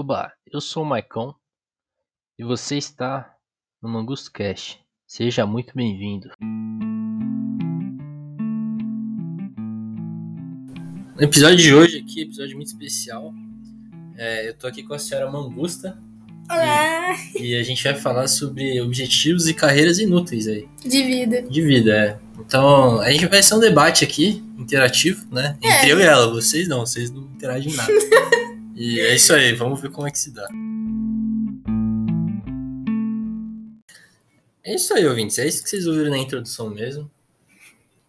Oba, eu sou o Maicon e você está no Mangusto Cast. Seja muito bem-vindo. No episódio de hoje aqui, episódio muito especial, é, eu tô aqui com a senhora Mangusta Olá! e a gente vai falar sobre objetivos e carreiras inúteis aí, De vida. de vida, é. Então, a gente vai ser um debate aqui, interativo, né? Entre É. eu e ela, vocês não, vocês não interagem nada. e é isso aí, vamos ver como é que se dá. É isso aí, ouvintes. É isso que vocês ouviram na introdução mesmo.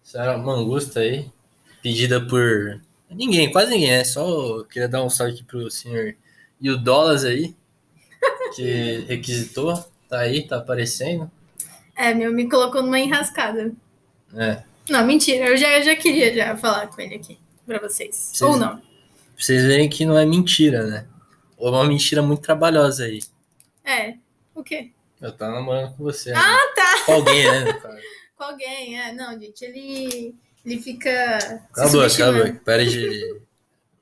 Senhora Mangusta aí, pedida por ninguém, quase ninguém, né? Só queria dar um salve aqui pro senhor e o Dollars aí, que requisitou. Tá aí, tá aparecendo. É, meu, me colocou numa enrascada. É, Não, mentira. Eu já, eu já queria já falar com ele aqui. Pra vocês. Vocês- Ou não. Pra vocês verem que não é mentira, né? Ou é uma mentira muito trabalhosa aí. É. O quê? Eu tava namorando com você. né? Ah, tá. Com alguém, né? Com alguém. É, não, gente. Ele. Ele fica. se Cala a boca, cala a subestimando. boca. Para de.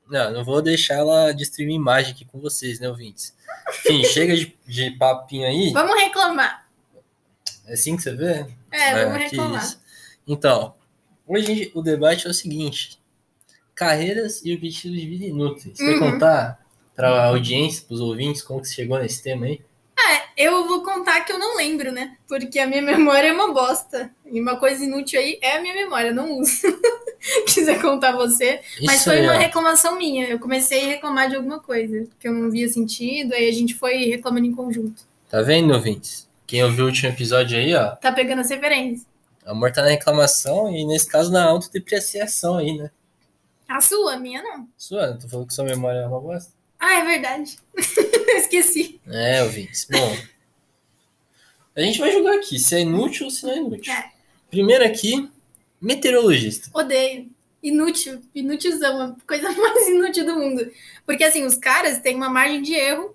Não, não vou deixar ela destruir imagem aqui com vocês, né, ouvintes? Enfim, chega de, de papinho aí. Vamos reclamar. É assim que você vê? É, vamos que reclamar. Então, hoje o debate é o seguinte: carreiras e objetivos de vida inúteis. Você Uhum. quer contar para a audiência, para os ouvintes, como que você chegou nesse tema aí? É, eu vou contar que eu não lembro, né? Porque a minha memória é uma bosta. E uma coisa inútil aí é a minha memória, não uso. Quiser contar você. Mas Isso foi aí, uma reclamação minha. Eu comecei a reclamar de alguma coisa que eu não via sentido, aí a gente foi reclamando em conjunto. Tá vendo, ouvintes? Quem ouviu o último episódio aí, ó, Tá pegando as referências. amor tá na reclamação e nesse caso na autodepreciação aí, né? A sua, a minha não. Sua, tu falou que sua memória é uma bosta? Ah, é verdade. Esqueci. É, ouvintes. Bom, a gente vai julgar aqui se é inútil ou se não é inútil. É. Primeiro aqui, meteorologista. Odeio. Inútil. Inútilzão. A coisa mais inútil do mundo. Porque, assim, os caras têm uma margem de erro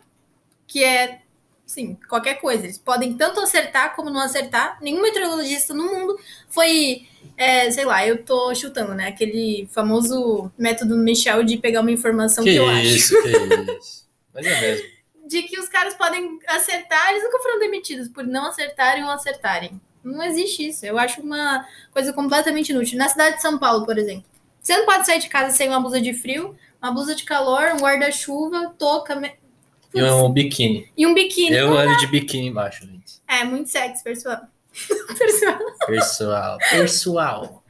que é, assim, qualquer coisa. Eles podem tanto acertar como não acertar. Nenhum meteorologista no mundo foi, é, sei lá, eu tô chutando, né? Aquele famoso método Michel de pegar uma informação que, Que eu acho. isso, que isso. Mas é mesmo. de que os caras podem acertar, eles nunca foram demitidos por não acertarem ou acertarem. Não existe isso. Eu acho uma coisa completamente inútil. Na cidade de São Paulo, por exemplo, você não pode sair de casa sem uma blusa de frio, uma blusa de calor, um guarda-chuva, touca me- E um biquíni. e um biquíni. Eu ando de biquíni embaixo, gente. É, muito sexy, pessoal. pessoal. Pessoal, pessoal.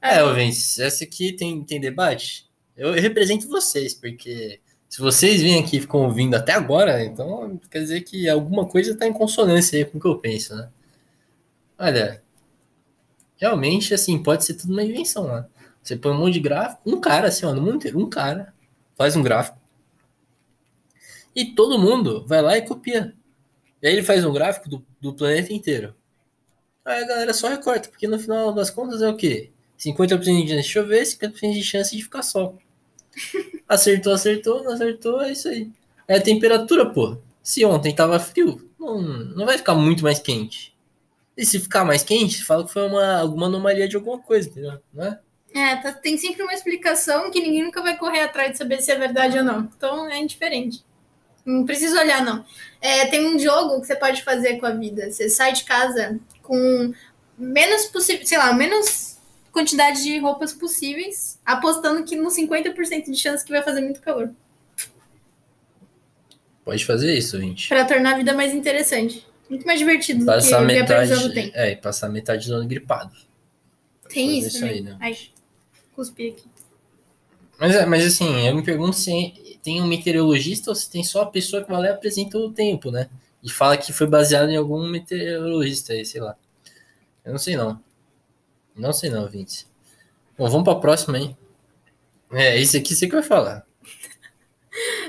É, ouvintes, essa aqui tem, tem debate? Eu, eu represento vocês, porque se vocês vêm aqui e ficam ouvindo até agora, então quer dizer que alguma coisa está em consonância aí com o que eu penso, né? Olha, realmente, assim, pode ser tudo uma invenção, né? Você põe um monte de gráfico, um cara, assim, ó, no mundo inteiro, um cara faz um gráfico e todo mundo vai lá e copia. E aí ele faz um gráfico do, do planeta inteiro. Aí a galera só recorta, porque no final das contas é o quê? 50% de chance de chover, 50% de chance de ficar sol. Acertou, acertou, não acertou, é isso aí. É a temperatura, pô. Se ontem tava frio, não, não vai ficar muito mais quente. E se ficar mais quente, fala que foi uma, alguma anomalia de alguma coisa, entendeu? Não é? É, tá- tem sempre uma explicação que ninguém nunca vai correr atrás de saber se é verdade ou não. Então é indiferente. Não precisa olhar, não. É, tem um jogo que você pode fazer com a vida. Você sai de casa com menos possível, sei lá, menos quantidade de roupas possíveis, apostando que no 50% de chance que vai fazer muito calor. Pode fazer isso, gente. Pra tornar a vida mais interessante. Muito mais divertido do Passar que do metade. tempo. É, e passar metade do ano gripado. Tem isso, isso aí, né? Ai, cuspi aqui. Mas, é, mas assim, eu me pergunto se tem um meteorologista ou se tem só a pessoa que vai lá e apresenta o tempo, né? E fala que foi baseado em algum meteorologista aí, sei lá. Eu não sei não. Não sei não, Vinci. Bom, vamos pra próxima, hein? É, esse aqui você que vai falar.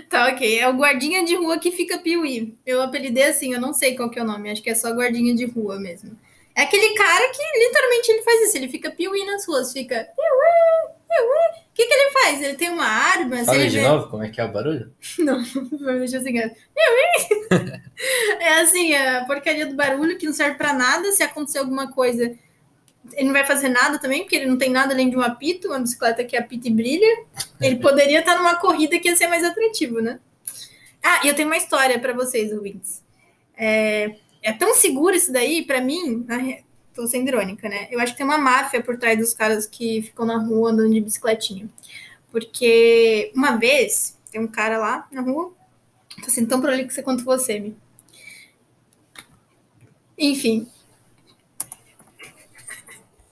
Tá, ok. É o guardinha de rua que fica piuí. Eu apelidei assim, eu não sei qual que é o nome. Acho que é só guardinha de rua mesmo. É aquele cara que literalmente ele faz isso. Ele fica piuí nas ruas. Fica piuí. O que que ele faz? Ele tem uma arma? se Fala de vê- novo como é que é o barulho? Não, deixa eu seguir. Piuí. É assim, a porcaria do barulho que não serve pra nada. Se acontecer alguma coisa, ele não vai fazer nada também, porque ele não tem nada além de um apito, uma bicicleta que apita e brilha. Ele poderia estar numa corrida que ia ser mais atrativo, né? Ah, e eu tenho uma história para vocês, ouvintes. É, é tão seguro isso daí, para mim, tô sendo irônica, né? Eu acho que tem uma máfia por trás dos caras que ficam na rua andando de bicicletinha. Porque uma vez, tem um cara lá na rua, tô sendo tão prolixo quanto você, me. Enfim.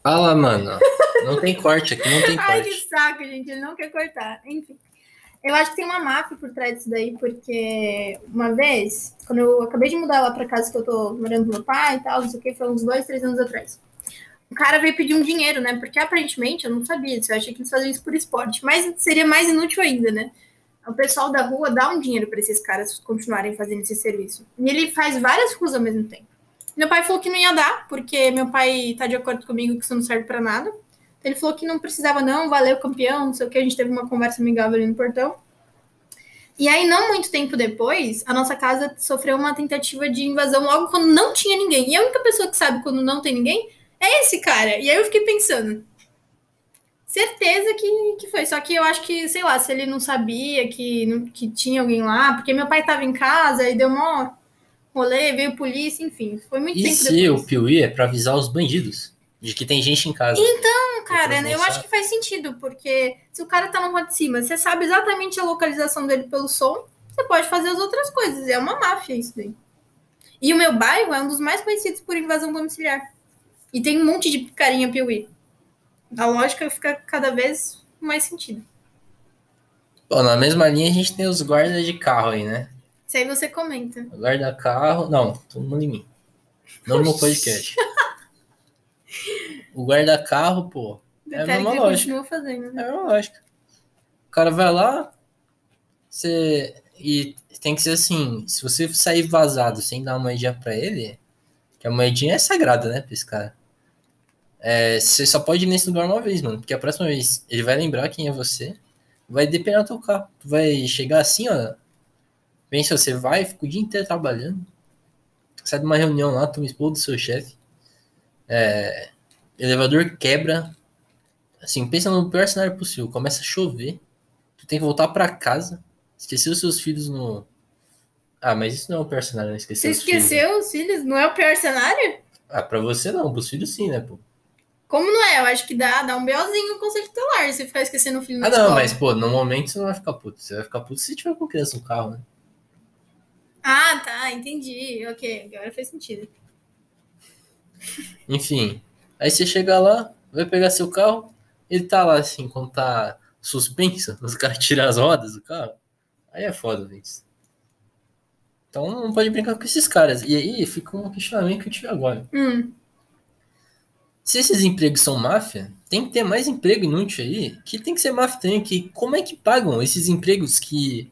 Fala, mano. Não tem corte aqui, não tem corte. Ai, que saco, gente. Ele não quer cortar. Enfim. Eu acho que tem uma máfia por trás disso daí, porque uma vez, quando eu acabei de mudar lá pra casa que eu tô morando com meu pai e tal, não sei o que, foi uns dois, três anos atrás. O cara veio pedir um dinheiro, né? Porque aparentemente eu não sabia disso, eu achei que eles faziam isso por esporte, mas seria mais inútil ainda, né? O pessoal da rua dá um dinheiro para esses caras continuarem fazendo esse serviço. E ele faz várias coisas ao mesmo tempo. Meu pai falou que não ia dar, porque meu pai tá de acordo comigo que isso não serve para nada. Ele falou que não precisava, não, valeu, campeão, não sei o que. A gente teve uma conversa amigável ali no portão. E aí, não muito tempo depois, a nossa casa sofreu uma tentativa de invasão logo quando não tinha ninguém. E a única pessoa que sabe quando não tem ninguém é esse cara. E aí eu fiquei pensando. Certeza que, que foi. Só que eu acho que, sei lá, se ele não sabia que, que tinha alguém lá, porque meu pai tava em casa e deu mó rolê, veio polícia, enfim. Foi muito e tempo se depois. o Piuí é pra avisar os bandidos? De que tem gente em casa. Então, cara, eu acho que faz sentido, porque se o cara tá no rua de cima, você sabe exatamente a localização dele pelo som, você pode fazer as outras coisas. É uma máfia isso daí. E o meu bairro é um dos mais conhecidos por invasão domiciliar. E tem um monte de picarinha piuí. A lógica fica cada vez mais sentido. Bom, na mesma linha a gente tem os guardas de carro aí, né? Isso aí você comenta. Guarda-carro. Não, todo mundo em mim. Não no podcast. o guarda-carro, pô. É a mesma lógica. Fazendo, né? É a mesma lógica. O cara vai lá, você. E tem que ser assim: se você sair vazado sem dar uma moedinha pra ele, que a moedinha é sagrada, né, pra esse cara. É, você só pode ir nesse lugar uma vez, mano. Porque a próxima vez ele vai lembrar quem é você, vai depenar teu carro. Tu vai chegar assim, ó. Pensa, você vai, fica o dia inteiro trabalhando. Sai de uma reunião lá, toma expor do seu chefe. É, elevador quebra. Assim, pensa no pior cenário possível. Começa a chover. Tu tem que voltar para casa. Esqueceu seus filhos no. Ah, mas isso não é o pior cenário, né? Esqueceu Você esqueceu filhos. os filhos? Não é o pior cenário? Ah, pra você não, pros filhos sim, né, pô? Como não é? Eu acho que dá, dá um BOzinho no conselho tutelar se ficar esquecendo o filho na Ah, escola. não, mas, pô, no momento você não vai ficar puto. Você vai ficar puto se tiver com criança no carro, né? Ah, tá, entendi. Ok, agora faz sentido. Enfim, aí você chega lá, vai pegar seu carro, ele tá lá assim, quando tá suspenso, os caras tiram as rodas do carro. Aí é foda, gente. Então não pode brincar com esses caras. E aí fica um questionamento que eu tive agora. Hum. Se esses empregos são máfia, tem que ter mais emprego inútil aí, que tem que ser máfia também, que como é que pagam esses empregos que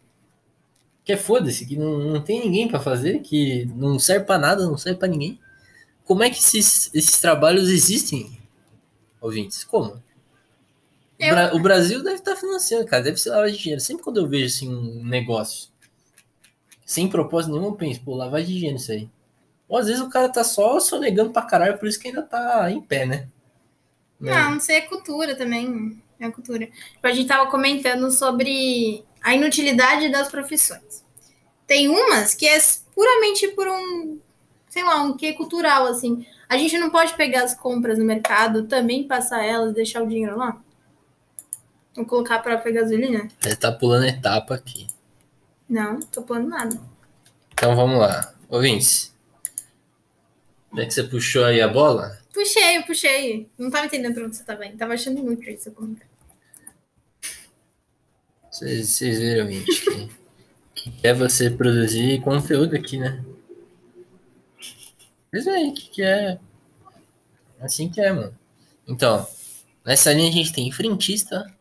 que é foda-se, que não, não tem ninguém para fazer, que não serve para nada, não serve para ninguém. Como é que esses, esses trabalhos existem, ouvintes? Como? Eu... O, Bra o, Brasil deve estar tá financiando, cara, deve ser lavagem de dinheiro. Sempre quando eu vejo assim um negócio sem propósito nenhum, eu penso, pô, lavagem de dinheiro isso aí. Ou às vezes o cara tá só sonegando pra caralho, por isso que ainda tá em pé, né? Não, não sei, é cultura também. É cultura. Tipo, a gente tava comentando sobre a inutilidade das profissões. Tem umas que é puramente por um, sei lá, um que cultural, assim. A gente não pode pegar as compras no mercado, também passar elas e deixar o dinheiro lá? Vou colocar a própria gasolina? Você tá pulando etapa aqui. Não, tô pulando nada. Então vamos lá. Ouvintes, como é que você puxou aí a bola? Puxei, puxei. Não tava entendendo pra onde você tava indo. Tava achando muito isso. Vocês viram, gente, que, que é você produzir conteúdo aqui, né? Pois aí, que, que é. Assim que é, mano. Então, nessa linha a gente tem frentista,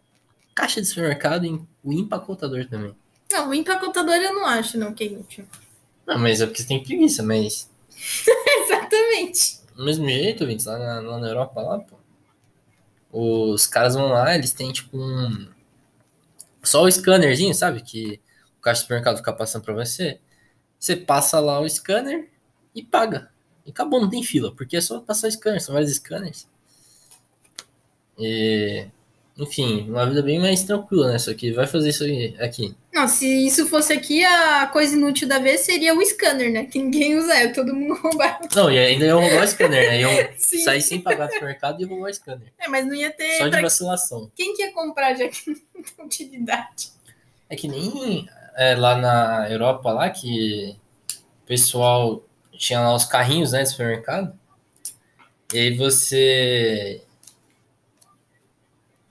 caixa de supermercado e o empacotador também. Não, o empacotador eu não acho, não, que é inútil. Não, mas é porque você tem preguiça, mas Exatamente. Do mesmo jeito, Vintes, lá na, lá na Europa, lá, pô. Os caras vão lá, eles têm tipo um. Só o scannerzinho, sabe? Que o caixa do supermercado fica passando pra você. Você passa lá o scanner e paga. E acabou, não tem fila, porque é só passar o scanner, são vários scanners. E. enfim, uma vida bem mais tranquila, né? Só que vai fazer isso aqui. Não, se isso fosse aqui, a coisa inútil da vez seria o scanner, né? Que ninguém usa, é todo mundo roubar. Não, e ainda iam roubar o scanner, né? Iam sair sem pagar no mercado e roubar o scanner. É, mas não ia ter. Só de vacilação. Quem que ia comprar já que não tem utilidade? É que nem é, lá na Europa, lá que o pessoal tinha lá os carrinhos, né, do supermercado. E aí você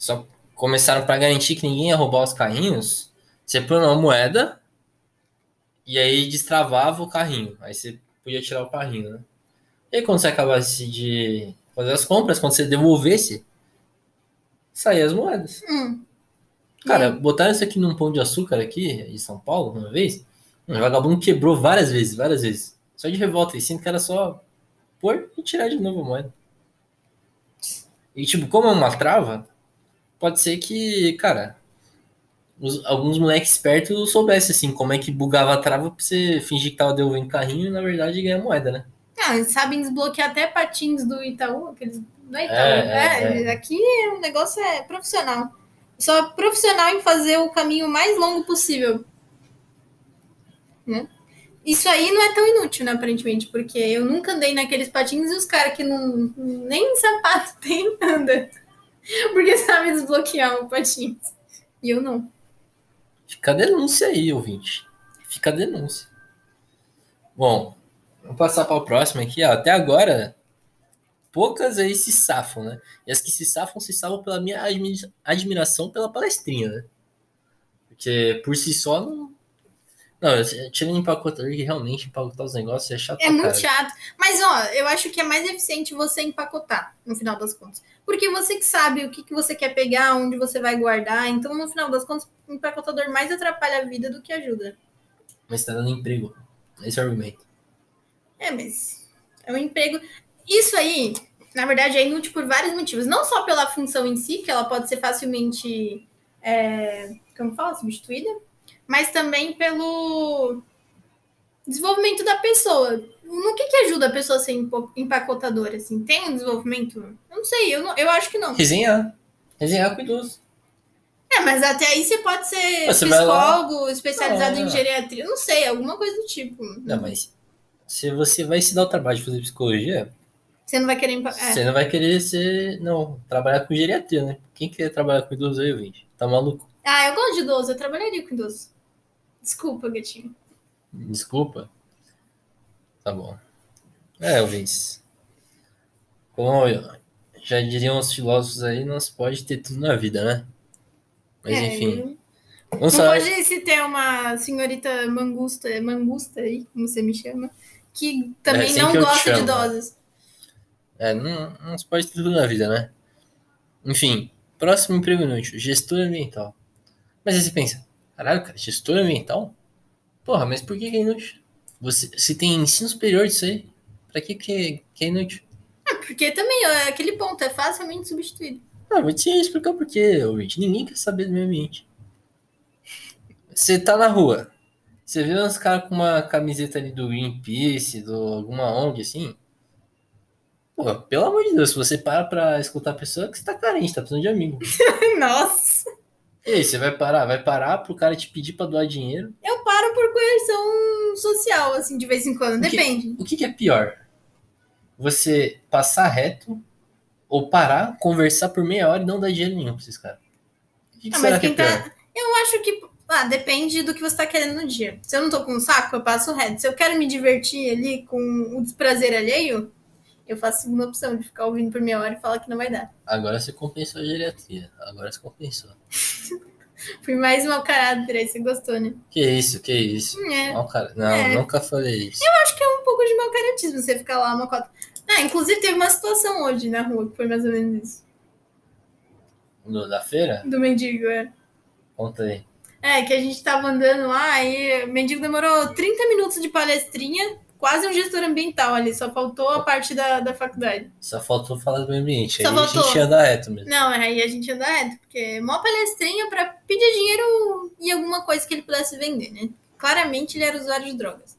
só começaram para garantir que ninguém ia roubar os carrinhos, você põe uma moeda e aí destravava o carrinho. Aí você podia tirar o carrinho, né? E aí, quando você acabasse de fazer as compras, quando você devolvesse, saía as moedas. Hum. Cara, botaram isso aqui num pão de açúcar aqui, em São Paulo, uma vez. Um vagabundo quebrou várias vezes, várias vezes. Só de revolta. E sinto que era só pôr e tirar de novo a moeda. E tipo, como é uma trava, pode ser que, cara, os, alguns moleques espertos soubessem, assim, como é que bugava a trava pra você fingir que tava devolvendo carrinho e, na verdade, ganhar moeda, né? Ah, eles sabem desbloquear até patins do Itaú, aqueles... Não é Itaú, é, é, é. aqui o negócio é profissional. Só profissional em fazer o caminho mais longo possível. Né? Isso aí não é tão inútil, né, aparentemente, porque eu nunca andei naqueles patins e os caras que não nem sapato tem anda. Porque sabe desbloquear o patins. E eu não. Fica a denúncia aí, ouvinte. Fica a denúncia. Bom, vamos passar para o próximo aqui. Ó. Até agora, poucas aí se safam, né? E as que se safam, se salvam pela minha admiração pela palestrinha, né? Porque por si só não, não, tirando empacotador que realmente empacotar os negócios é chato. É muito chato. Mas, ó, eu acho que é mais eficiente você empacotar, no final das contas. Porque você que sabe o que, que você quer pegar, onde você vai guardar. Então, no final das contas, o empacotador mais atrapalha a vida do que ajuda. Mas tá dando emprego. Esse é o argumento. É, mas é um emprego. Isso aí, na verdade, é inútil por vários motivos. Não só pela função em si, que ela pode ser facilmente. É, como fala? Substituída mas também pelo desenvolvimento da pessoa. No que, que ajuda a pessoa a ser empacotadora, assim? Tem um desenvolvimento? Eu não sei, eu, não, eu acho que não. Resenhar. Resenhar com idoso. É, mas até aí você pode ser você psicólogo, especializado não, em geriatria, não sei, alguma coisa do tipo. Não, mas se você vai se dar o trabalho de fazer psicologia, você não vai querer. É. Você não vai querer ser. Não, trabalhar com geriatria, né? Quem quer trabalhar com idoso aí, gente? Tá maluco? Ah, eu gosto de idoso, eu trabalharia com idoso. Desculpa, gatinho. Desculpa? Tá bom. É, Elvis. Como já diriam os filósofos aí, não se pode ter tudo na vida, né? Mas é, enfim. Não, não pode se ter uma senhorita mangusta, mangusta aí, como você me chama, que também é, não gosta de doses. É, não, não se pode ter tudo na vida, né? Enfim, próximo emprego inútil, gestor ambiental. Mas aí você pensa, Caralho, cara, gestor ambiental? Porra, mas por que, é inútil? Você, se tem ensino superior disso aí, pra que, que, que é inútil? É, porque também, é aquele ponto, é facilmente substituído. Ah, vou te explicar por quê, ouvinte. Ninguém quer saber do meio ambiente. Você tá na rua, você vê uns caras com uma camiseta ali do Greenpeace, do alguma ONG assim. Pô, pelo amor de Deus, se você para pra escutar a pessoa, é que você tá carente, tá precisando de amigo. Nossa! E aí, você vai parar? Vai parar pro cara te pedir pra doar dinheiro? Eu paro por coerção social, assim, de vez em quando, o depende. Que, o que, é pior? Você passar reto ou parar, conversar por meia hora e não dar dinheiro nenhum pra esses caras? O que, que ah, será que é tá- pior? Tá... Eu acho que ah, depende do que você tá querendo no dia. Se eu não tô com um saco, eu passo reto. Se eu quero me divertir ali com o desprazer alheio, eu faço a segunda opção de ficar ouvindo por meia hora e falar que não vai dar. Agora você compensou a geriatria. Agora você compensou. Fui mais mau caráter aí, você gostou, né? Que isso, que isso. É. Mau car... Não, é. nunca falei isso. Eu acho que é um pouco de mau caratismo você ficar lá uma cota. Ah, inclusive teve uma situação hoje na rua que foi mais ou menos isso. Do, da feira? Do mendigo, é. Conta aí. É, que a gente tava andando lá e o mendigo demorou 30 minutos de palestrinha quase um gestor ambiental ali, só faltou a parte da, da faculdade. Só faltou falar do meio ambiente, só aí faltou. a gente anda reto mesmo. Não, aí a gente anda reto, porque mó palestrinha pra pedir dinheiro e alguma coisa que ele pudesse vender, né? Claramente ele era usuário de drogas.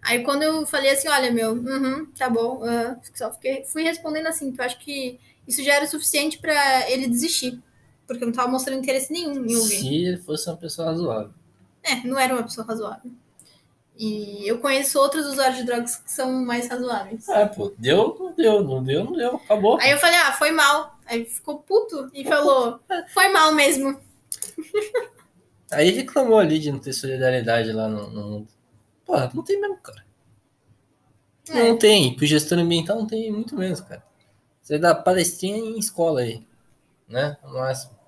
Aí quando eu falei assim, olha, meu, uhum, tá bom, uh, só fiquei, fui respondendo assim, que eu acho que isso já era o suficiente para ele desistir. Porque eu não tava mostrando interesse nenhum em ouvir. Se ele fosse uma pessoa razoável. É, não era uma pessoa razoável. E eu conheço outros usuários de drogas que são mais razoáveis. É, pô, deu, não deu, não deu, não deu, acabou. Aí eu falei, ah, foi mal. Aí ficou puto e falou, foi mal mesmo. Aí reclamou ali de não ter solidariedade lá no, mundo. Porra, não tem mesmo, cara. É. Não tem. Pro gestor ambiental não tem muito menos, cara. Você dá palestrinha em escola aí, né? No máximo.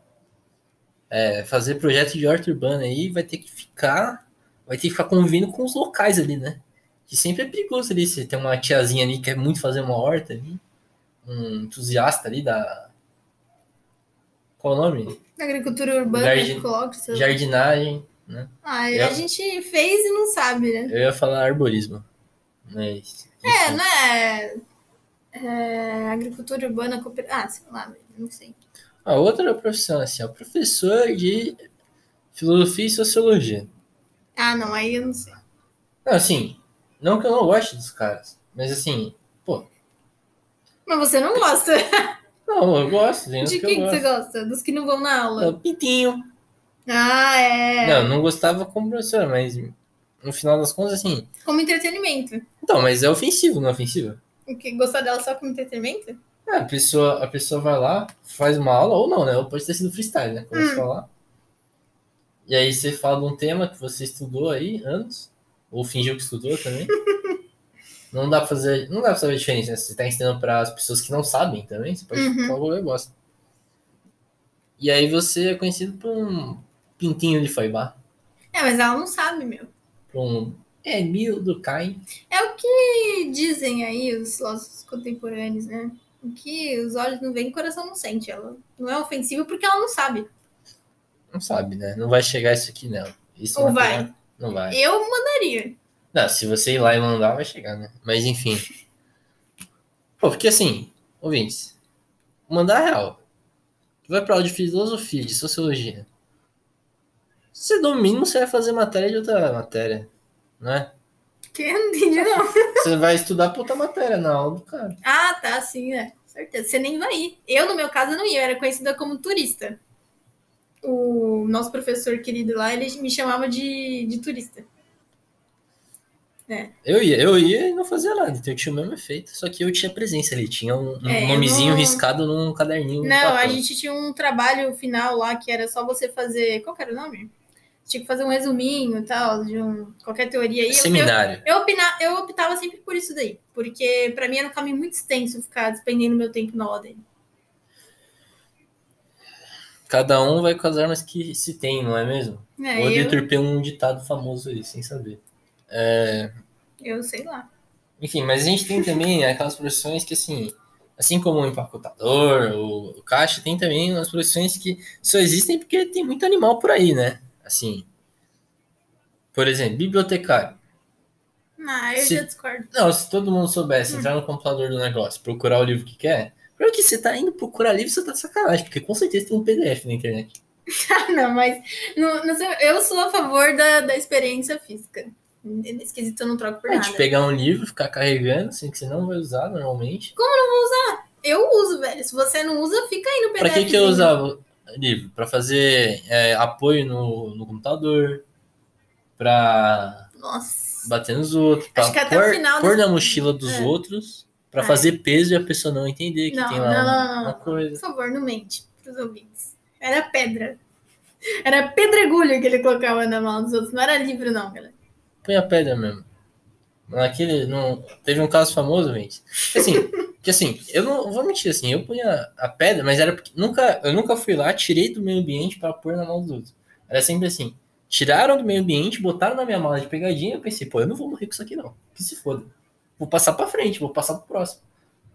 É, fazer projeto de horta urbana aí vai ter que ficar. Vai ter que ficar convivendo com os locais ali, né? Que sempre é perigoso ali. Você tem uma tiazinha ali que quer muito fazer uma horta ali. Um entusiasta ali da. Qual o nome? Agricultura urbana, lá. Jardinagem, né? Ah, Eu- a gente fez e não sabe, né? Eu ia falar arborismo. Mas. É, não é, é agricultura urbana cooperativa. Ah, sei lá, não sei. A outra profissão, assim, é o professor de filosofia e sociologia. Ah, não, aí eu não sei. Não, assim, não que eu não goste dos caras, mas assim, pô, Mas você não gosta. não, eu gosto, De que quem eu que você gosta? Dos que não vão na É, aula. o Pintinho. Ah, é. Não, não gostava como professor, mas no final das contas, assim. Como entretenimento. Então, mas é ofensivo, não é ofensivo? O que? Gostar dela só como entretenimento? É, a pessoa, a pessoa vai lá, faz uma aula, ou não, né? Ou pode ter sido freestyle, né? Começa a Hum. falar. E aí você fala de um tema que você estudou aí anos, ou fingiu que estudou também. não dá pra fazer. Não dá pra saber a diferença, né? Você tá ensinando para as pessoas que não sabem também, você pode Uhum. falar o negócio. E aí você é conhecido por um pintinho de foibá. É, mas ela não sabe, meu. Por um Emil do Caim. É o que dizem aí os filósofos contemporâneos, né? O que os olhos não veem, o coração não sente. Ela não é ofensiva porque ela não sabe. Não sabe, né? Não vai chegar isso aqui, não. Isso Ou não vai? Não vai. Eu mandaria. Não, se você ir lá e mandar, vai chegar, né? Mas enfim. Pô, porque assim, ouvintes, mandar é real. Tu vai pra aula de filosofia, de sociologia. Você, no mínimo, você vai fazer matéria de outra matéria, né? Que não entendi, não. Você vai estudar pra outra matéria na aula do cara. Ah, tá, sim, é. Certeza. Você nem vai ir. Eu, no meu caso, não ia. Eu era conhecida como turista. O nosso professor querido lá, ele me chamava de, de turista. Eu ia, eu ia e não fazia nada, então eu tinha o mesmo efeito, só que eu tinha presença ali, tinha um, um É, eu nomezinho não- riscado num caderninho. de Não, a gente tinha um trabalho final lá que era só você fazer. Qual era o nome? Tinha que fazer um resuminho e tal, de um, qualquer teoria aí. Eu- Seminário. Eu, opina- eu optava sempre por isso daí, porque pra mim era um caminho muito extenso ficar despendendo meu tempo na aula dele. Cada um vai com as armas que se tem, não é mesmo? É, Vou eu, deturpei um ditado famoso aí, sem saber. É, eu sei lá. Enfim, mas a gente tem também aquelas profissões que, assim, assim como o empacotador, o, o caixa, tem também umas profissões que só existem porque tem muito animal por aí, né? Assim, por exemplo, bibliotecário. Ah, eu Se- já discordo. Não, se todo mundo soubesse entrar no computador do negócio, procurar o livro que quer, primeiro que você tá indo procurar livro, você tá de sacanagem, porque com certeza tem um PDF na internet. Ah, não, mas eu sou a favor da, da experiência física. Nesse quesito eu não troco por É, nada. de pegar um livro, ficar carregando, assim, que você não vai usar normalmente. Eu uso, velho. Se você não usa, fica aí no PDF. Pra que que eu usava livro? Pra fazer é, apoio no, no computador, pra Nossa. bater nos outros, pra Acho que até o pôr, final pôr na mochila dos É. outros, pra É. fazer peso e a pessoa não entender que Não, tem lá não, uma, não, uma Por coisa. favor, não mente pros ouvintes. Era pedra. Era pedregulho que ele colocava na mão dos outros. Não era livro, não, galera. Põe a pedra mesmo. Naquele, não, teve um caso famoso, gente. Assim, que assim, eu não vou mentir, assim, eu punha a pedra, mas era porque nunca, eu nunca fui lá, tirei do meio ambiente pra pôr na mão dos outros. Era sempre assim, tiraram do meio ambiente, botaram na minha mala de pegadinha, eu pensei, pô, eu não vou morrer com isso aqui não, que se foda. Vou passar pra frente, vou passar pro próximo.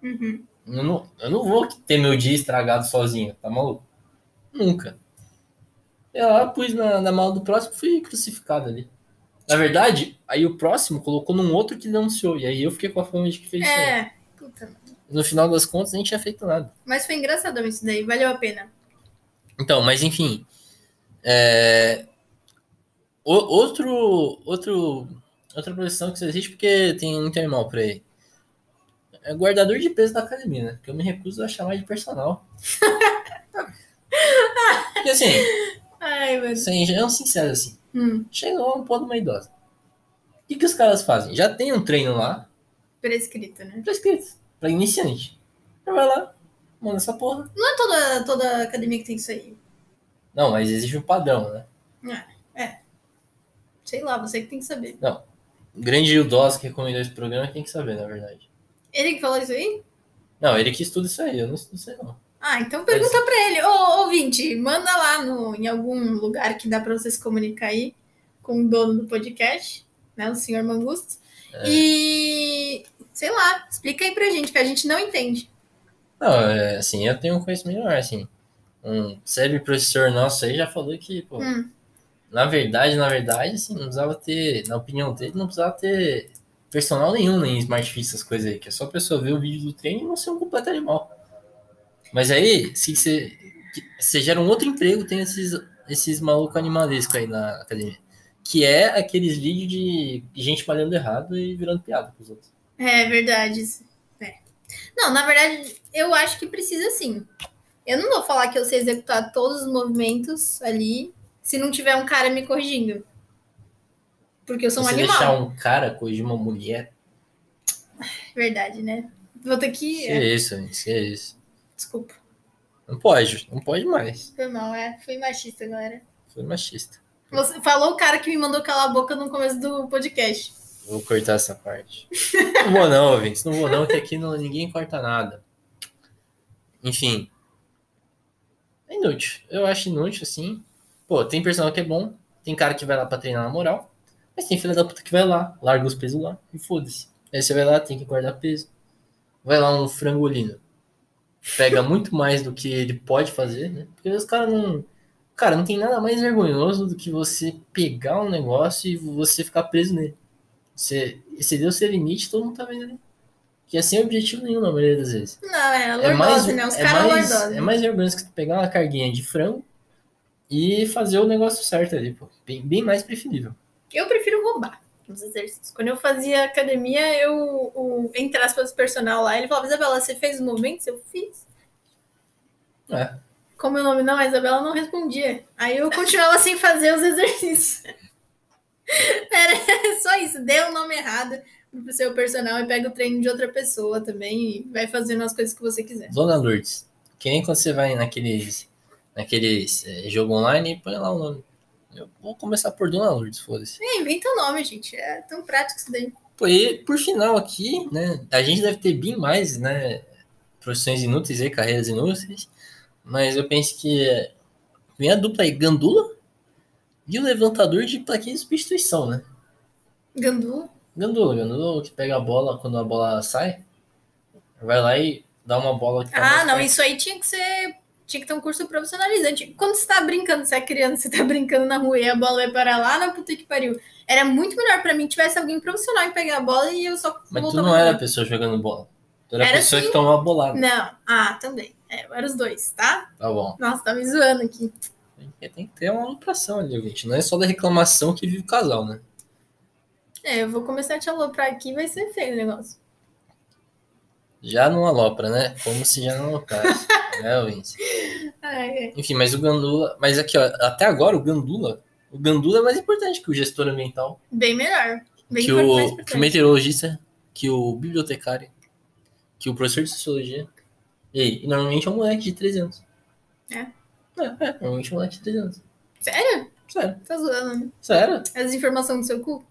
Uhum. Eu não, eu não vou ter meu dia estragado sozinho, tá maluco? Nunca. Eu lá pus na, na mala do próximo e fui crucificado ali. Na verdade, aí o próximo colocou num outro que denunciou. E aí eu fiquei com a fama de que fez isso aí. É. Puta. No final das contas, nem tinha feito nada. Mas foi engraçadão isso daí. Valeu a pena. Então, mas enfim. É... o- outro, outro, outra profissão que só existe porque tem muito animal por aí. É guardador de peso da academia, né? Que eu me recuso a chamar de personal. Porque assim, Ai, mano. sejam sinceros assim, Hum, chegou um pô de uma idosa. O que, que os caras fazem? Já tem um treino lá, prescrito, né? prescrito, pra iniciante. Já vai lá, manda essa porra. Não é toda, toda academia que tem isso aí. Não, mas existe um padrão, né? Sei lá, você que tem que saber. O grande idoso que recomendou esse programa tem que saber, na verdade. Ele que falou isso aí? Não, ele que estuda isso aí, eu não estudo isso aí não. Ah, então pergunta pra ele. Ô, ouvinte, manda lá no, em algum lugar que dá pra você se comunicar aí com o dono do podcast, né? O senhor Mangusto. É. E, sei lá, explica aí pra gente, que a gente não entende. Não, é, assim, eu tenho um conhecimento melhor, assim. Um cérebro professor nosso aí já falou que, pô, Hum, na verdade, na verdade, assim, não precisava ter, na opinião dele, não precisava ter personal nenhum nem Smart Fit, essas coisas aí, que é só a pessoa ver o vídeo do treino e não ser um completo animal. Mas aí, se você, você gera um outro emprego, tem esses, esses malucos animalescos aí na academia. Que é aqueles vídeos de gente malhando errado e virando piada com os outros. é verdade. isso. É. Não, na verdade, eu acho que precisa sim. Eu não vou falar que eu sei executar todos os movimentos ali se não tiver um cara me corrigindo. Porque eu sou um você animal. deixar um cara corrigir uma mulher, Verdade, né? Vou ter que. que é isso, que é isso. Desculpa. Não pode, não pode mais. Foi mal, é. Fui machista, galera. Foi machista. Você falou o cara que me mandou calar a boca no começo do podcast. Vou cortar essa parte. não vou não, ouvintes. Não vou não, que aqui não, ninguém corta nada. Enfim. É inútil. Eu acho inútil, assim. Pô, tem personal que é bom. Tem cara que vai lá pra treinar na moral. Mas tem filha da puta que vai lá, larga os pesos lá e foda-se. Aí você vai lá, tem que guardar peso. Vai lá um frangolino. Pega muito mais do que ele pode fazer, né? Porque os caras não. Cara, não tem nada mais vergonhoso do que você pegar um negócio e você ficar preso nele. Você excedeu seu limite, todo mundo tá vendo ali. Que é sem objetivo nenhum na maioria das vezes. Não, é É lordose, mais, né? Os é, caras mais, lordose. é mais vergonhoso que tu pegar uma carguinha de frango e fazer o negócio certo ali, pô. Bem, bem mais preferível. Eu prefiro roubar nos exercícios. Quando eu fazia academia, eu, o, entre aspas, personal lá, ele falava, Isabela, você fez os movimentos? Eu fiz. É. Como meu nome não é Isabela, não respondia. Aí eu continuava sem fazer os exercícios. Era só isso, dê o nome errado pro seu personal e pega o treino de outra pessoa também e vai fazendo as coisas que você quiser. Dona Lourdes. Que nem quando você vai naqueles, naqueles é, jogo online e põe lá o nome. Eu vou começar por Dona Lourdes, foda-se. É, inventa o nome, gente. É tão prático isso daí. Pô, e por final aqui, né? A gente deve ter bem mais, né? Profissões inúteis aí, carreiras inúteis. Mas eu penso que é, vem a dupla aí, Gandula e o levantador de plaquinha de substituição, né? Gandu. Gandula, Gandula que pega a bola quando a bola sai, vai lá e dá uma bola tá Ah, mais não, perto. isso aí tinha que ser. Tinha que ter um curso profissionalizante. Quando você tá brincando, você é criança, você tá brincando na rua e a bola vai parar lá na puta que pariu. Era muito melhor pra mim que tivesse alguém profissional em pegar a bola e eu só Mas tu não era a pessoa jogando bola. Tu era a Era pessoa sim. que tomou a bolada. Não. Ah, também. É, eram os dois, tá? Tá bom. Nossa, tá me zoando aqui. Tem- Tem que ter uma alopração ali, gente. Não é só da reclamação que vive o casal, né? É, eu vou começar a te aloprar aqui vai ser feio o negócio. Já não alopra, né? Como se já não aloprasse. é. Ai, ai. Enfim, mas o Gandula. Mas aqui, ó, até agora o Gandula. O Gandula é mais importante que o gestor ambiental, Bem melhor. Bem que o, que o meteorologista, que o bibliotecário, que o professor de sociologia. E, e normalmente é um moleque de 13 anos. É? É, é normalmente é um moleque de 13 anos. Sério? Sério, Tá zoando, né? sério. As informações do seu cu?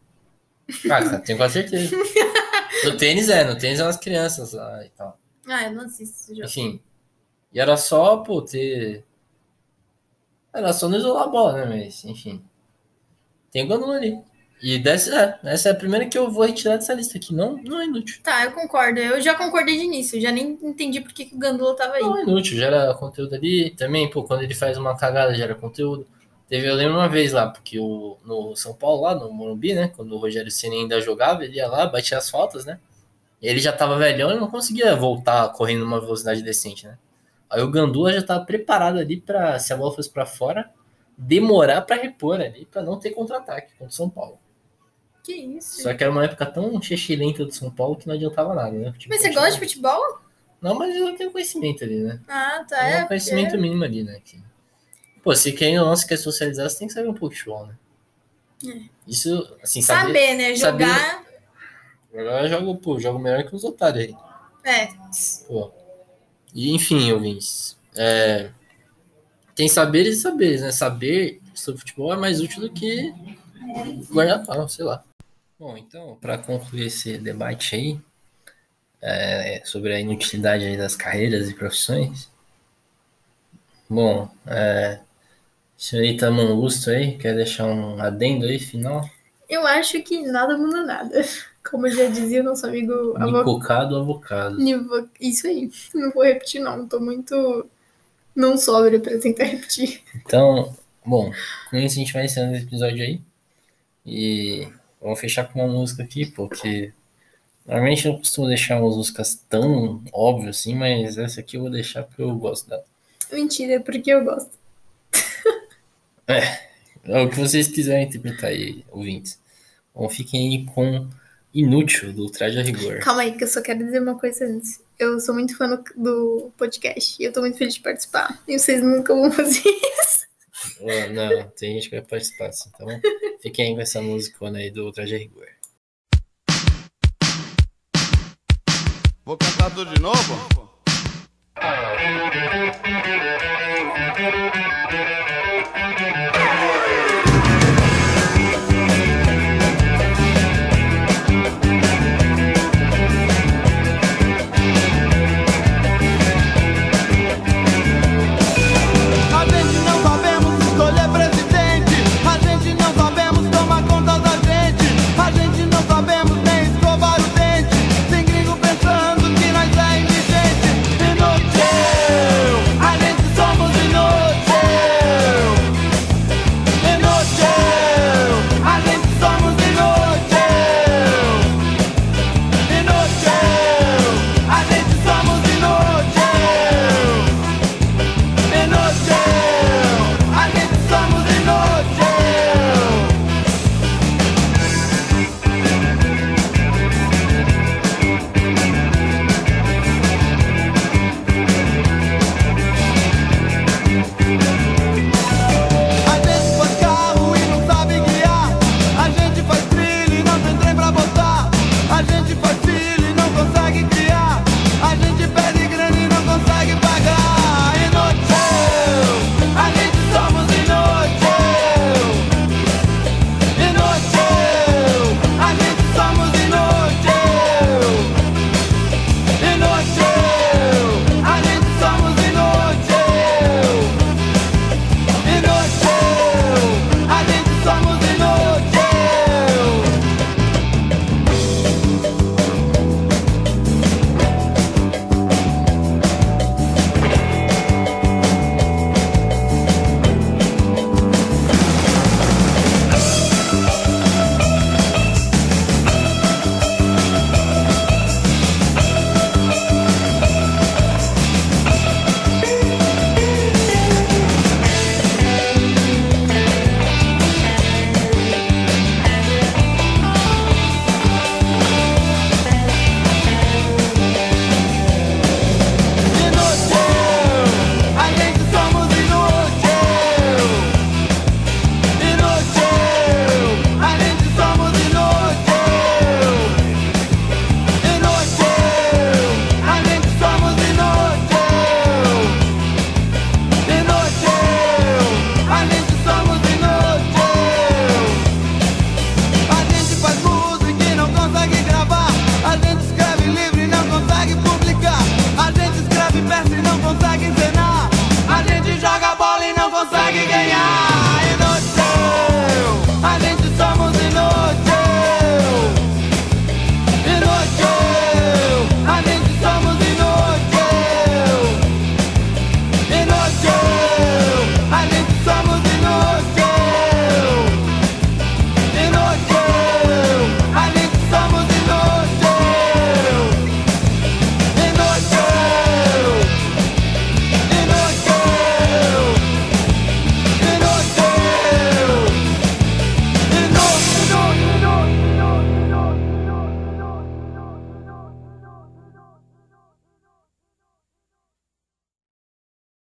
Ah, tenho quase certeza. No tênis é, no tênis é umas crianças lá e tal. Ah, eu não assisto esse jogo. Enfim. E era só, pô, ter. Era só não isolar a bola, né? Mas, enfim. Tem o Gandula ali. E dessa, é, essa é a primeira que eu vou retirar dessa lista aqui. Não, não é inútil. Tá, eu concordo. Eu já concordei de início. Já nem entendi por que, que o Gandula tava aí. Não é inútil, gera conteúdo ali. Também, pô, quando ele faz uma cagada, gera conteúdo. Teve, eu lembro uma vez lá, porque o, no São Paulo, lá no Morumbi, né? Quando o Rogério Ceni ainda jogava, ele ia lá, batia as faltas, né? Ele já tava velhão e não conseguia voltar correndo numa velocidade decente, né? Aí o Gandula já tava preparado ali pra, se a bola fosse pra fora, demorar pra repor ali, pra não ter contra-ataque contra o São Paulo. Que isso? Só que era uma época tão chechilenta do São Paulo que não adiantava nada, né? Tipo, Mas você gosta de futebol? Não, mas eu tenho conhecimento ali, né? Ah, tá. É É, um conhecimento mínimo ali, né? Que... Pô, se quem não se quer socializar, você tem que saber um pouco de futebol, né? É. Isso, assim, Saber, saber. né? saber- Jogar. Agora eu jogo, pô, jogo melhor que os otários aí. É. Pô. E, enfim, ouvintes. É, tem saberes e saberes, né? Saber sobre futebol é mais útil do que guardar pau, sei lá. Bom, então, para concluir esse debate aí, é, sobre a inutilidade das carreiras e profissões. Bom, é, senhorita Mangusto aí, quer deixar um adendo aí, final? Eu acho que nada muda nada. Como já dizia o nosso amigo. Nicocado avocado. Nivo- Isso aí. Não vou repetir, não. Tô muito não sóbria pra tentar repetir. Então, bom, com isso a gente vai encerrando esse episódio aí. E vamos fechar com uma música aqui, porque normalmente eu não costumo deixar umas músicas tão óbvias assim, mas essa aqui eu vou deixar porque eu gosto dela. Mentira, porque eu gosto. É o que vocês quiserem interpretar aí, ouvintes. Bom, fiquem aí com Inútil, do Traje a Rigor. Calma aí, que eu só quero dizer uma coisa antes. Eu sou muito fã do, do podcast e eu tô muito feliz de participar. E vocês nunca vão fazer isso. Não, tem gente que vai participar, assim, tá bom? Fiquem aí com essa música aí do Traje a Rigor. Vou cantar tudo de novo?